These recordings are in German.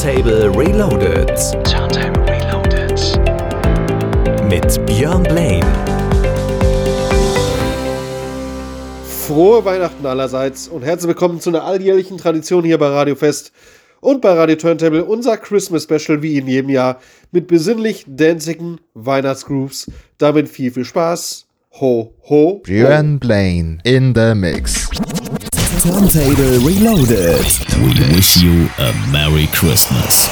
Turntable Reloaded. Turntable Reloaded. Mit Björn Blaine. Frohe Weihnachten allerseits und herzlich willkommen zu einer alljährlichen Tradition hier bei Radio Fest und bei Radio Turntable, unser Christmas Special wie in jedem Jahr mit besinnlich danzigen Weihnachtsgrooves. Damit viel, viel Spaß. Ho, ho. Björn Blaine in the mix. Turntable Reloaded. We wish you a Merry Christmas.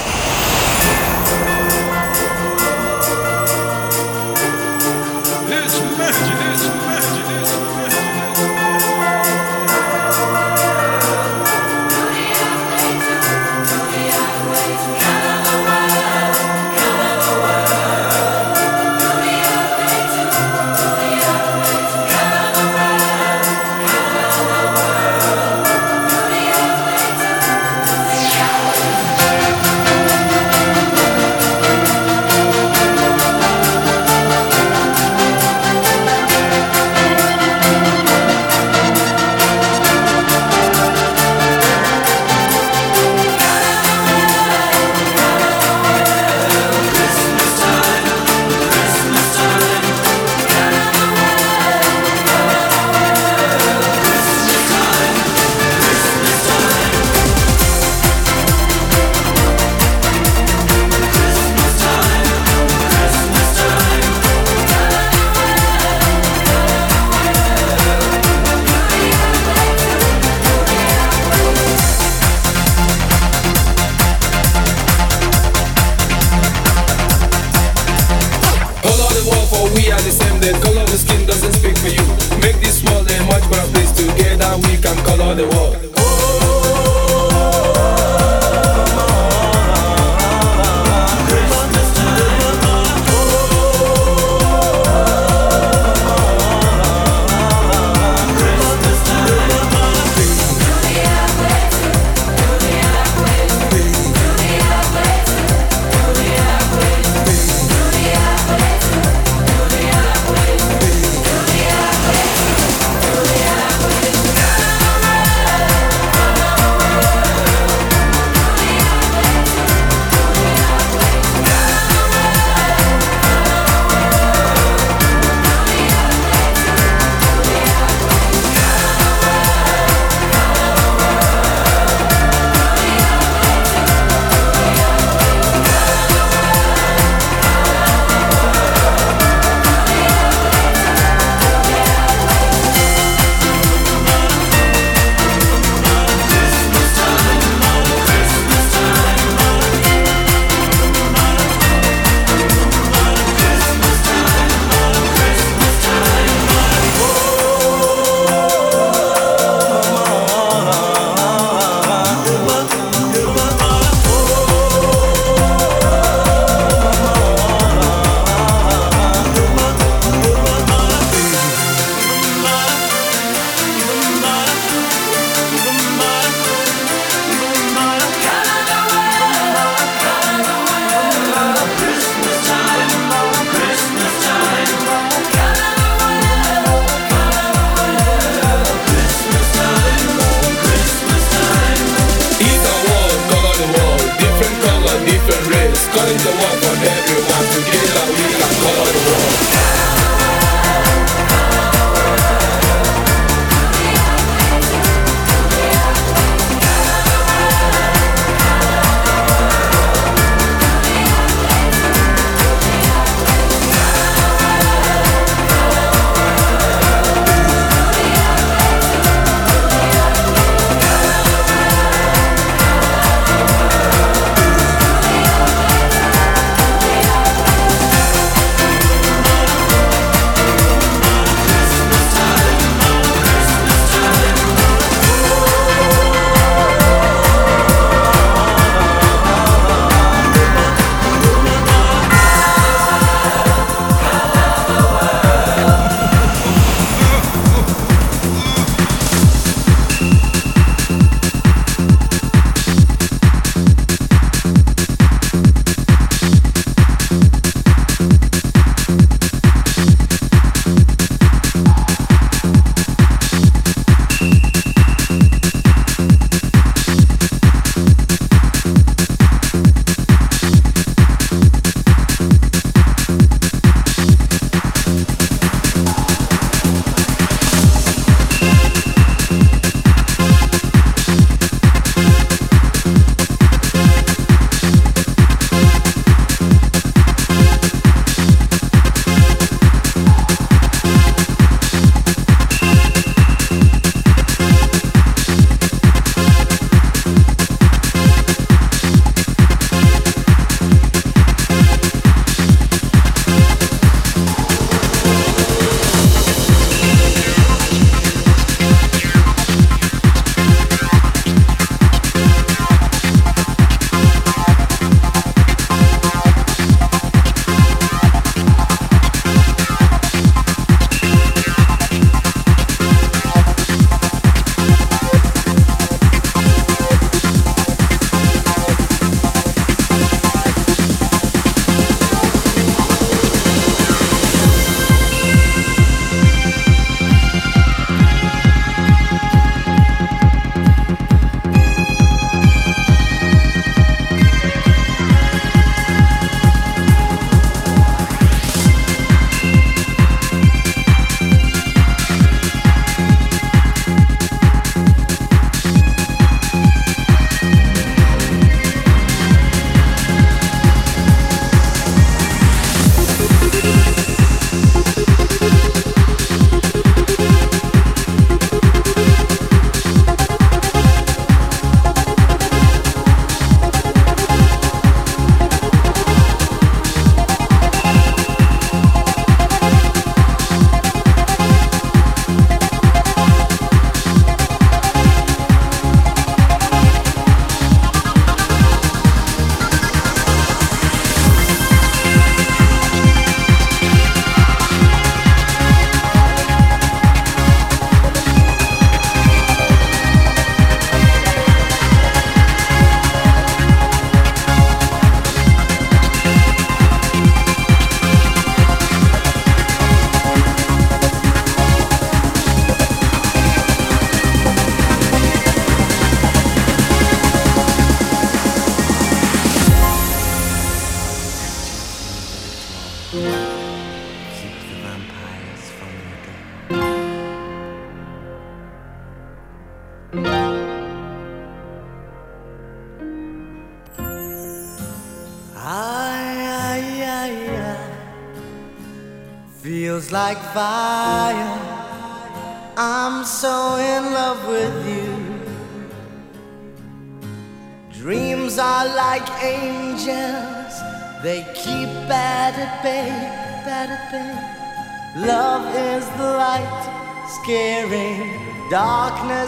the one for everyone to get along.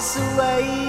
Sua away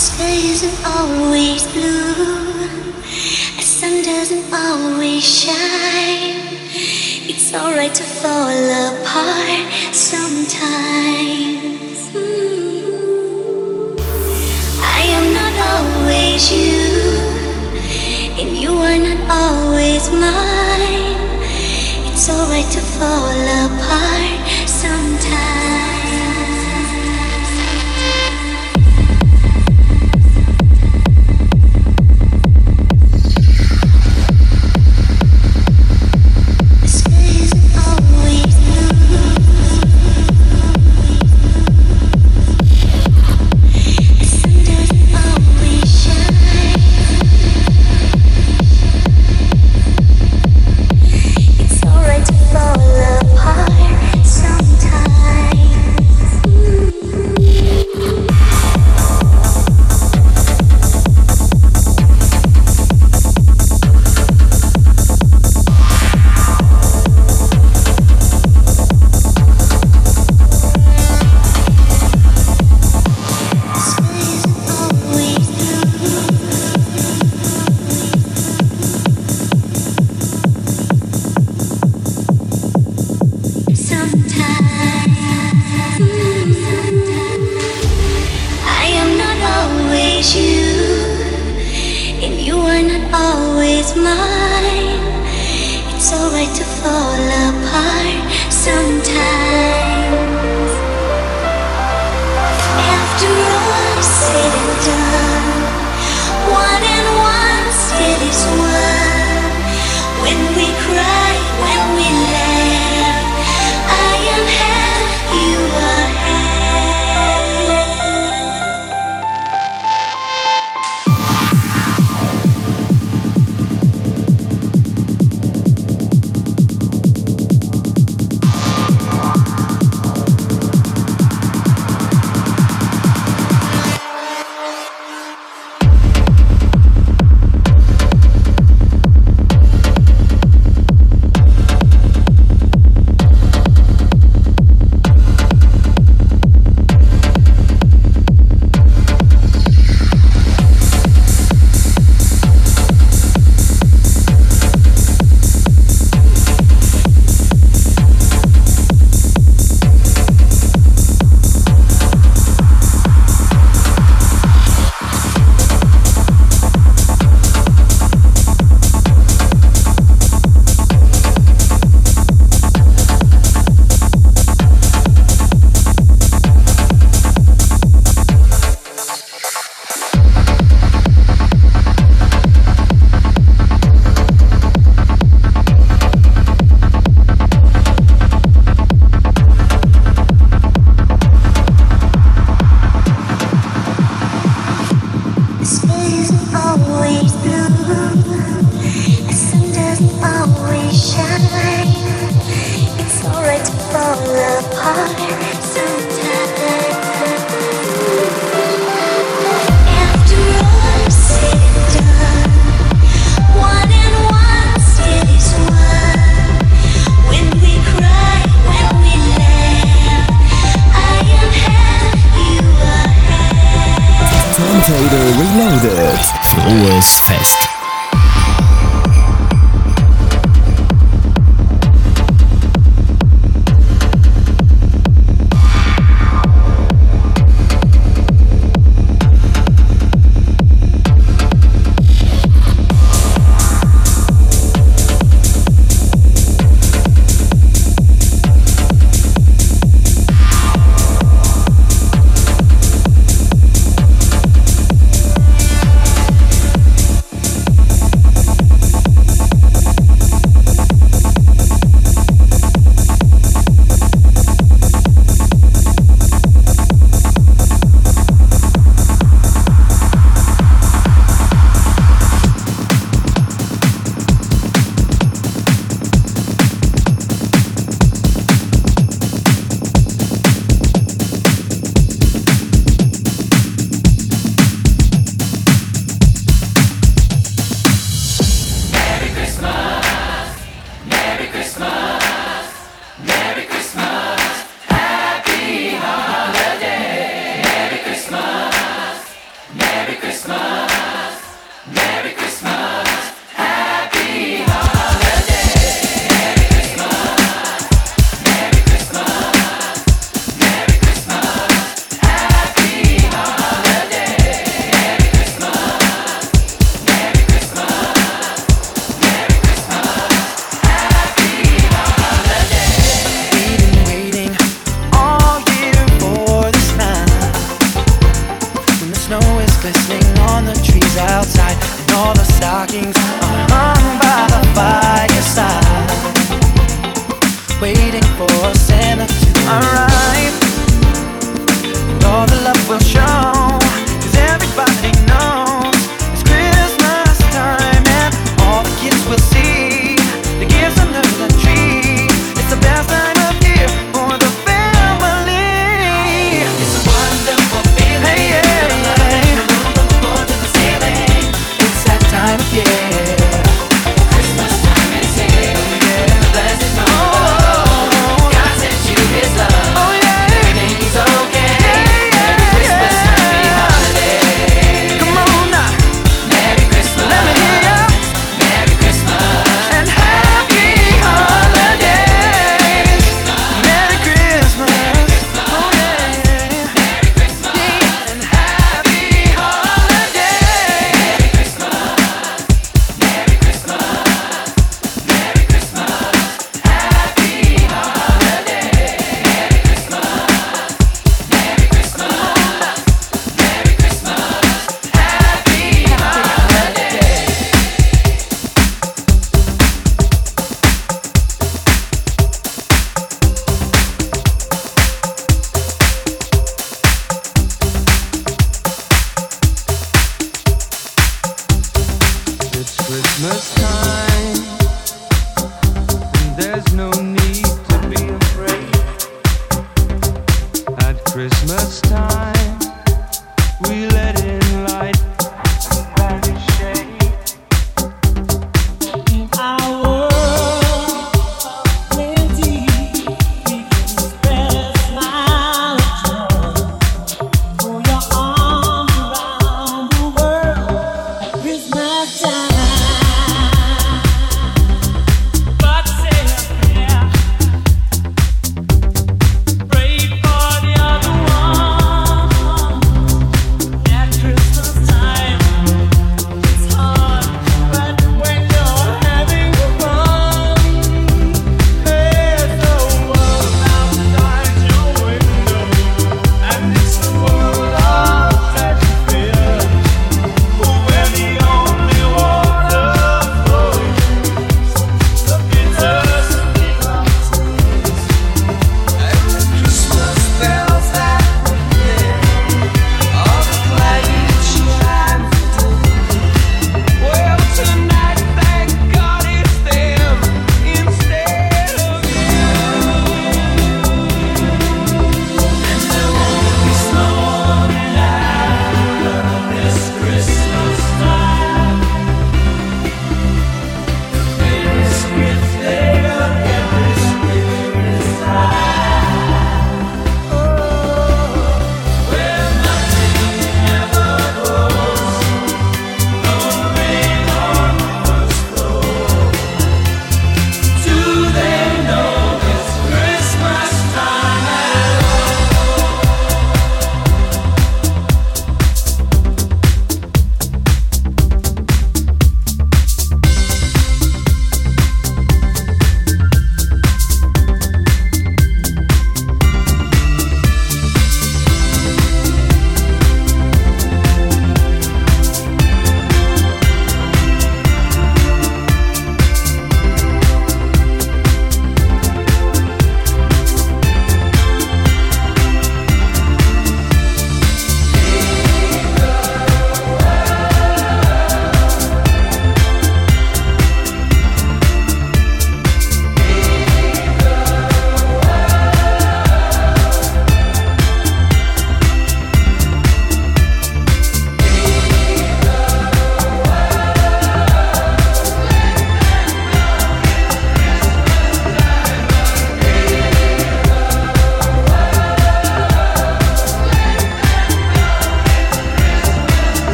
Sky isn't always blue. The sun doesn't always shine. It's alright to fall apart sometimes. Mm. I am not always you. And you are not always mine. It's alright to fall apart Fest. Stockings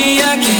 me, I can't.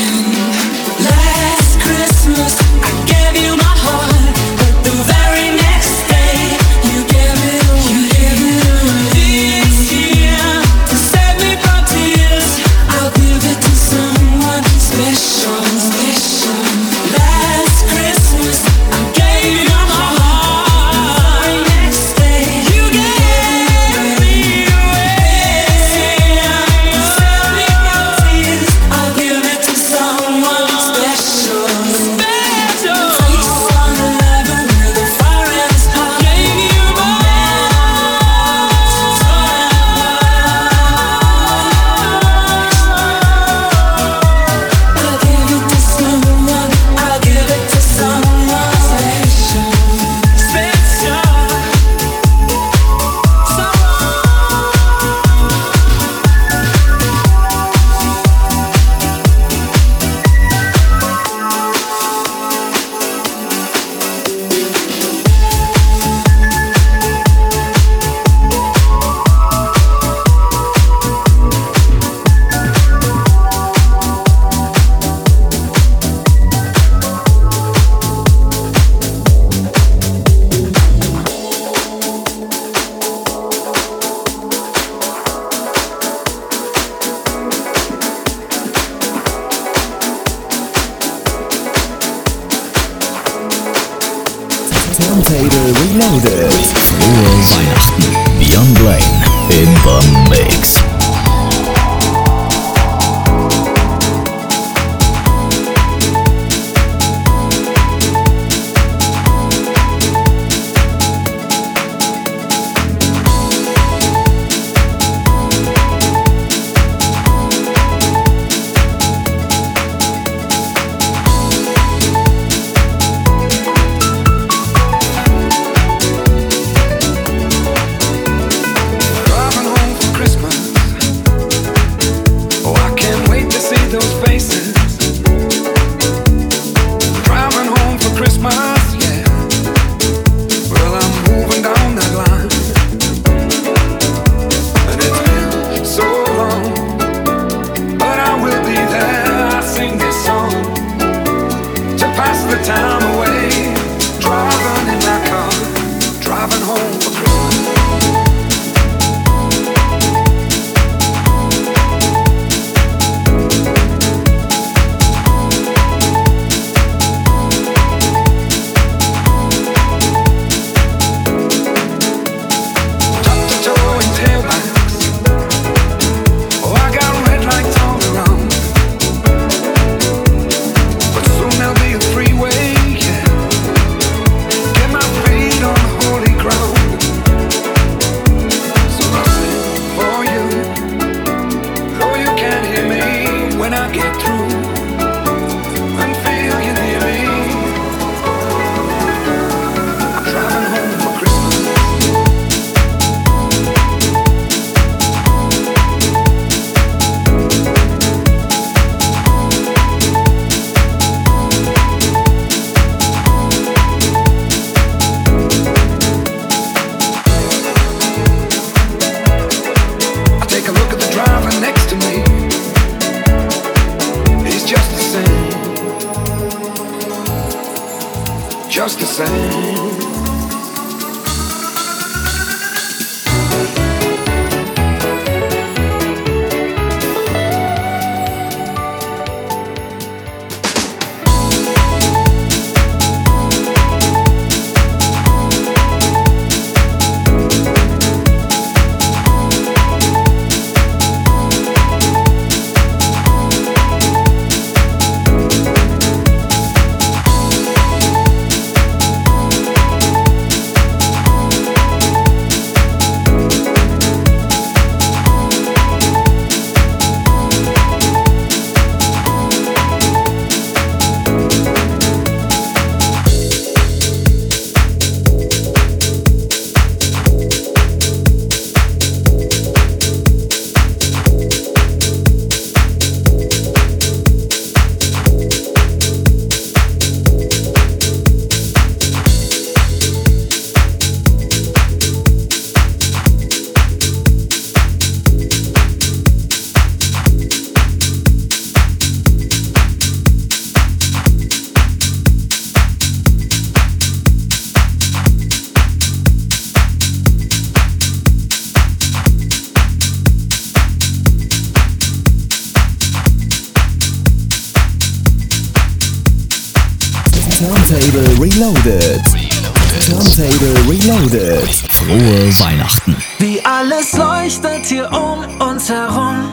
Uns herum.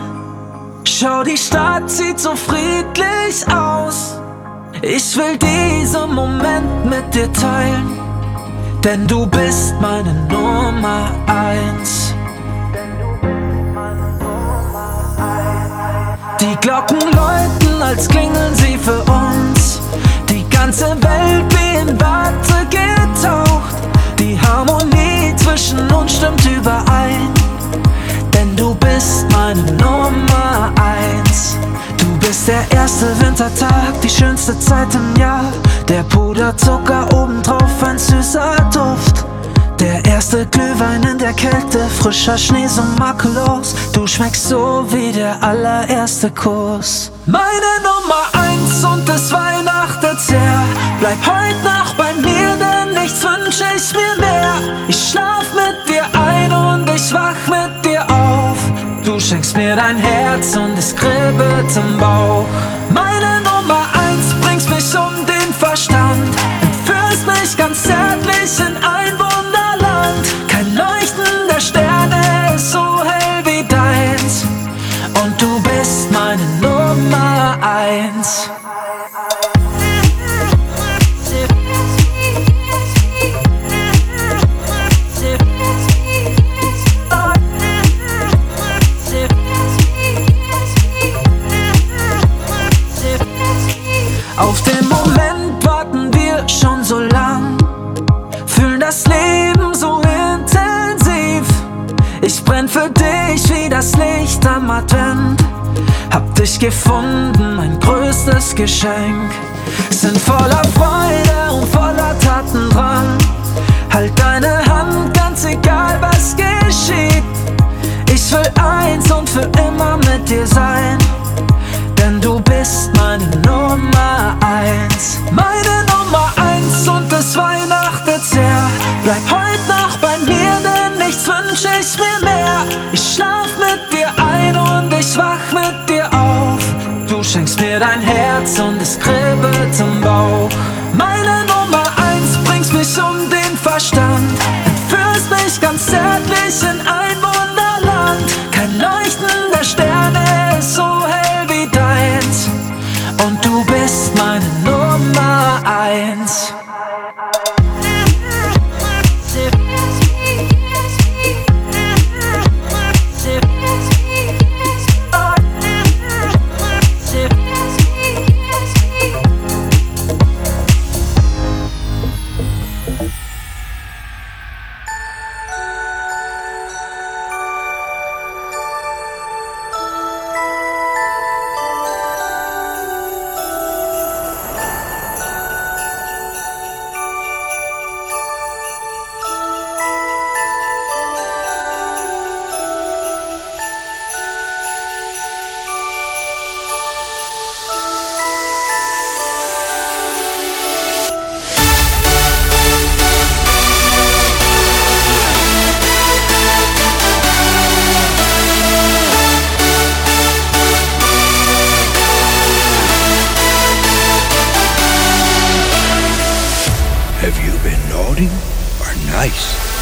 Schau, die Stadt sieht so friedlich aus. Ich will diesen Moment mit dir teilen, denn du bist meine Nummer eins. Die Glocken läuten, als klingeln sie für uns. Die ganze Welt wie in Watte getaucht. Die Harmonie zwischen uns stimmt überein. Du bist meine Nummer eins. Du bist der erste Wintertag, die schönste Zeit im Jahr. Der Puderzucker obendrauf, ein süßer Duft. Der erste Glühwein in der Kälte, frischer Schnee so makellos. Du schmeckst so wie der allererste Kuss. Meine Nummer eins und es weihnachtet sehr. Bleib heute Nacht bei mir, denn nichts wünsch ich mir mehr. Ich schlaf mit dir ein und ich wach mit schenkst mir dein Herz und es kribbelt im Bauch. Meine Advent. Hab dich gefunden, mein größtes Geschenk. Sind voller Freude und voller Taten dran. Halt deine Hand, ganz egal was geschieht. Ich will eins und für immer mit dir sein. Denn du bist meine Nummer eins. Meine Mir dein Herz und es kribbelt im Bauch. Have you been naughty or nice?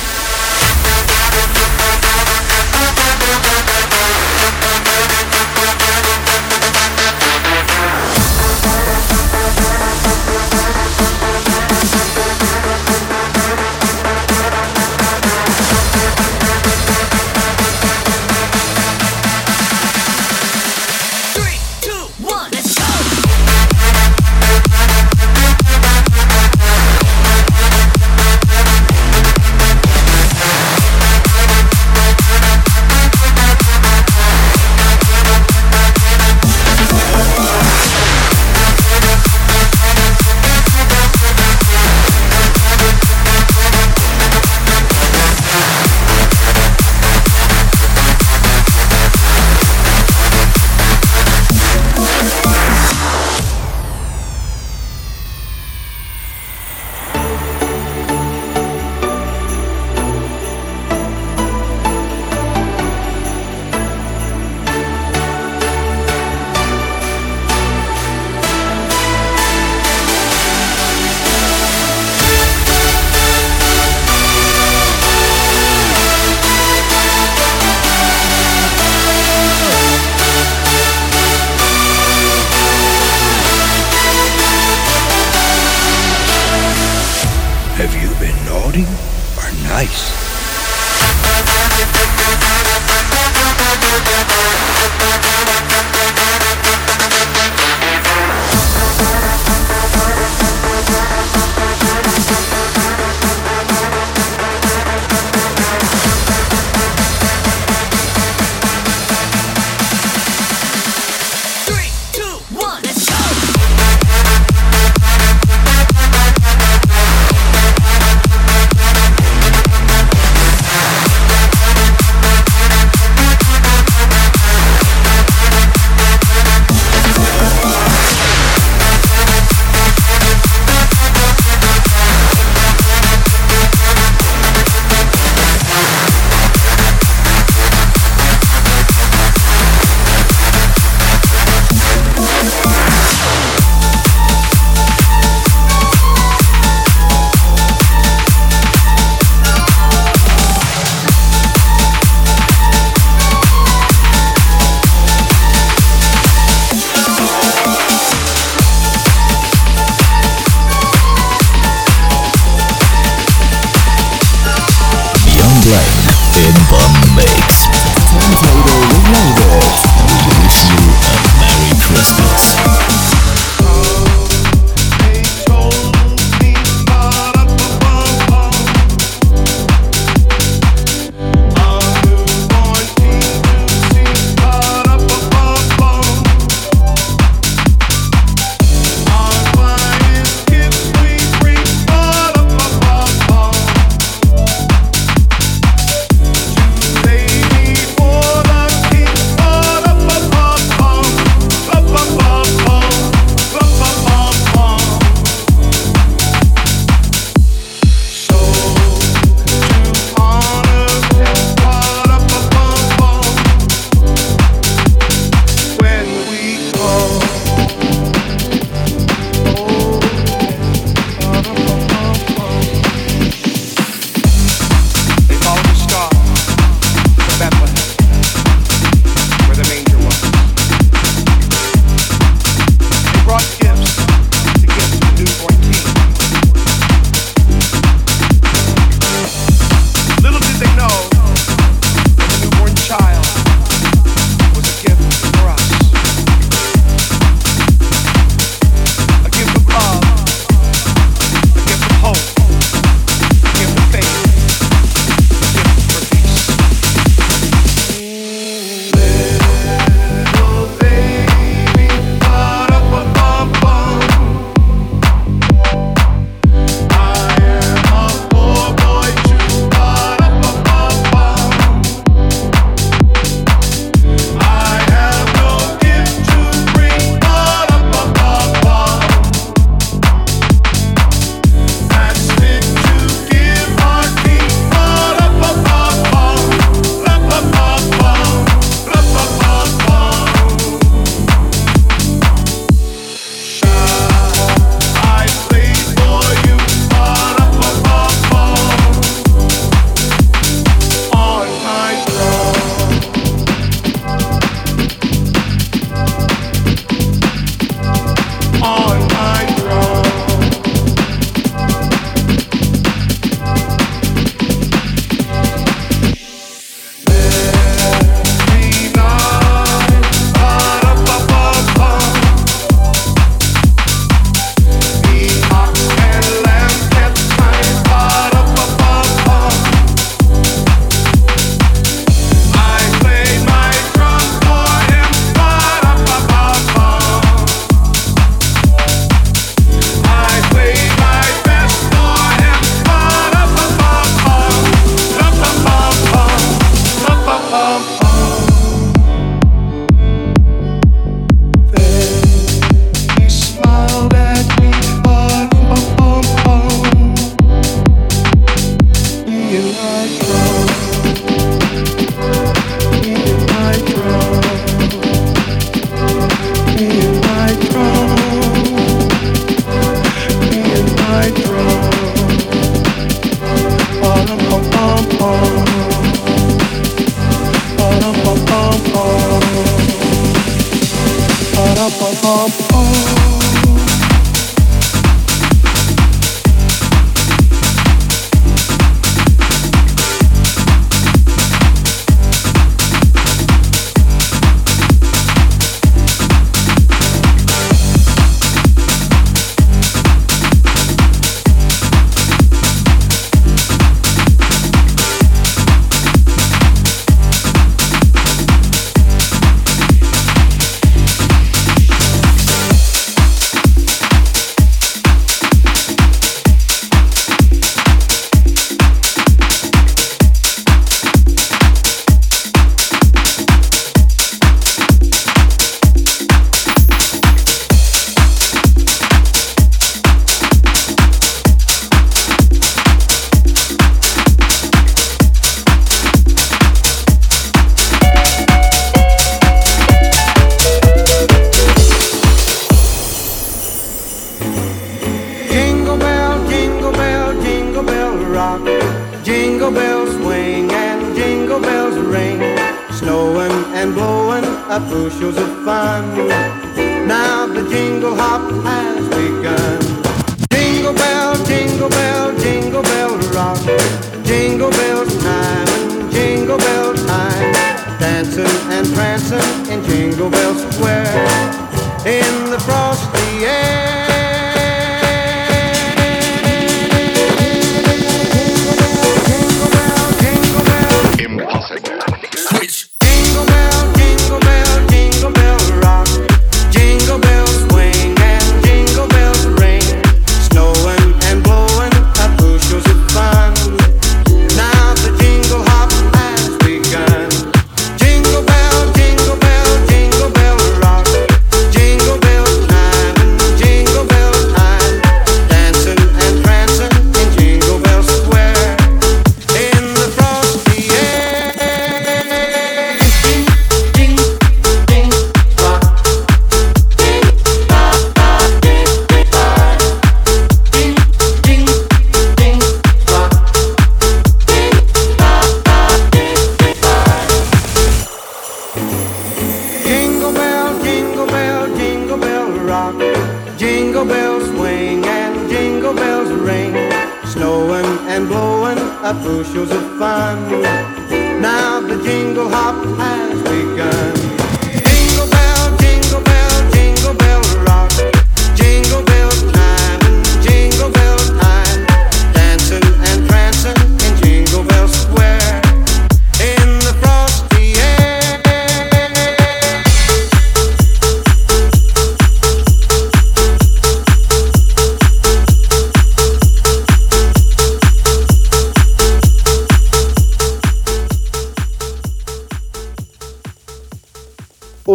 Now the jingle hop has begun.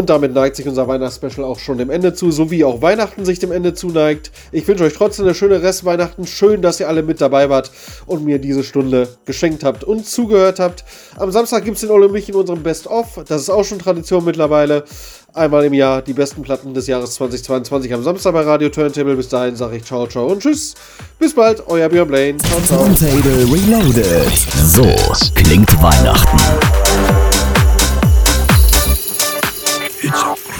Damit neigt sich unser Weihnachtsspecial auch schon dem Ende zu, so wie auch Weihnachten sich dem Ende zuneigt. Ich wünsche euch trotzdem eine schöne Restweihnachten. Schön, dass ihr alle mit dabei wart und mir diese Stunde geschenkt habt und zugehört habt. Am Samstag gibt es den Ole mich in unserem Best-of. Das ist auch schon Tradition mittlerweile. Einmal im Jahr die besten Platten des Jahres 2022 am Samstag bei Radio Turntable. Bis dahin sage ich ciao, ciao und tschüss. Bis bald, euer Björn Blaine. Ciao, ciao. Turntable Reloaded. So klingt Weihnachten.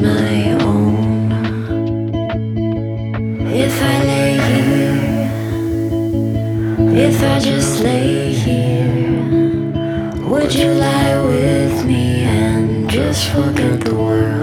my own. If I lay here, if I just lay here, would you lie with me and just forget the world?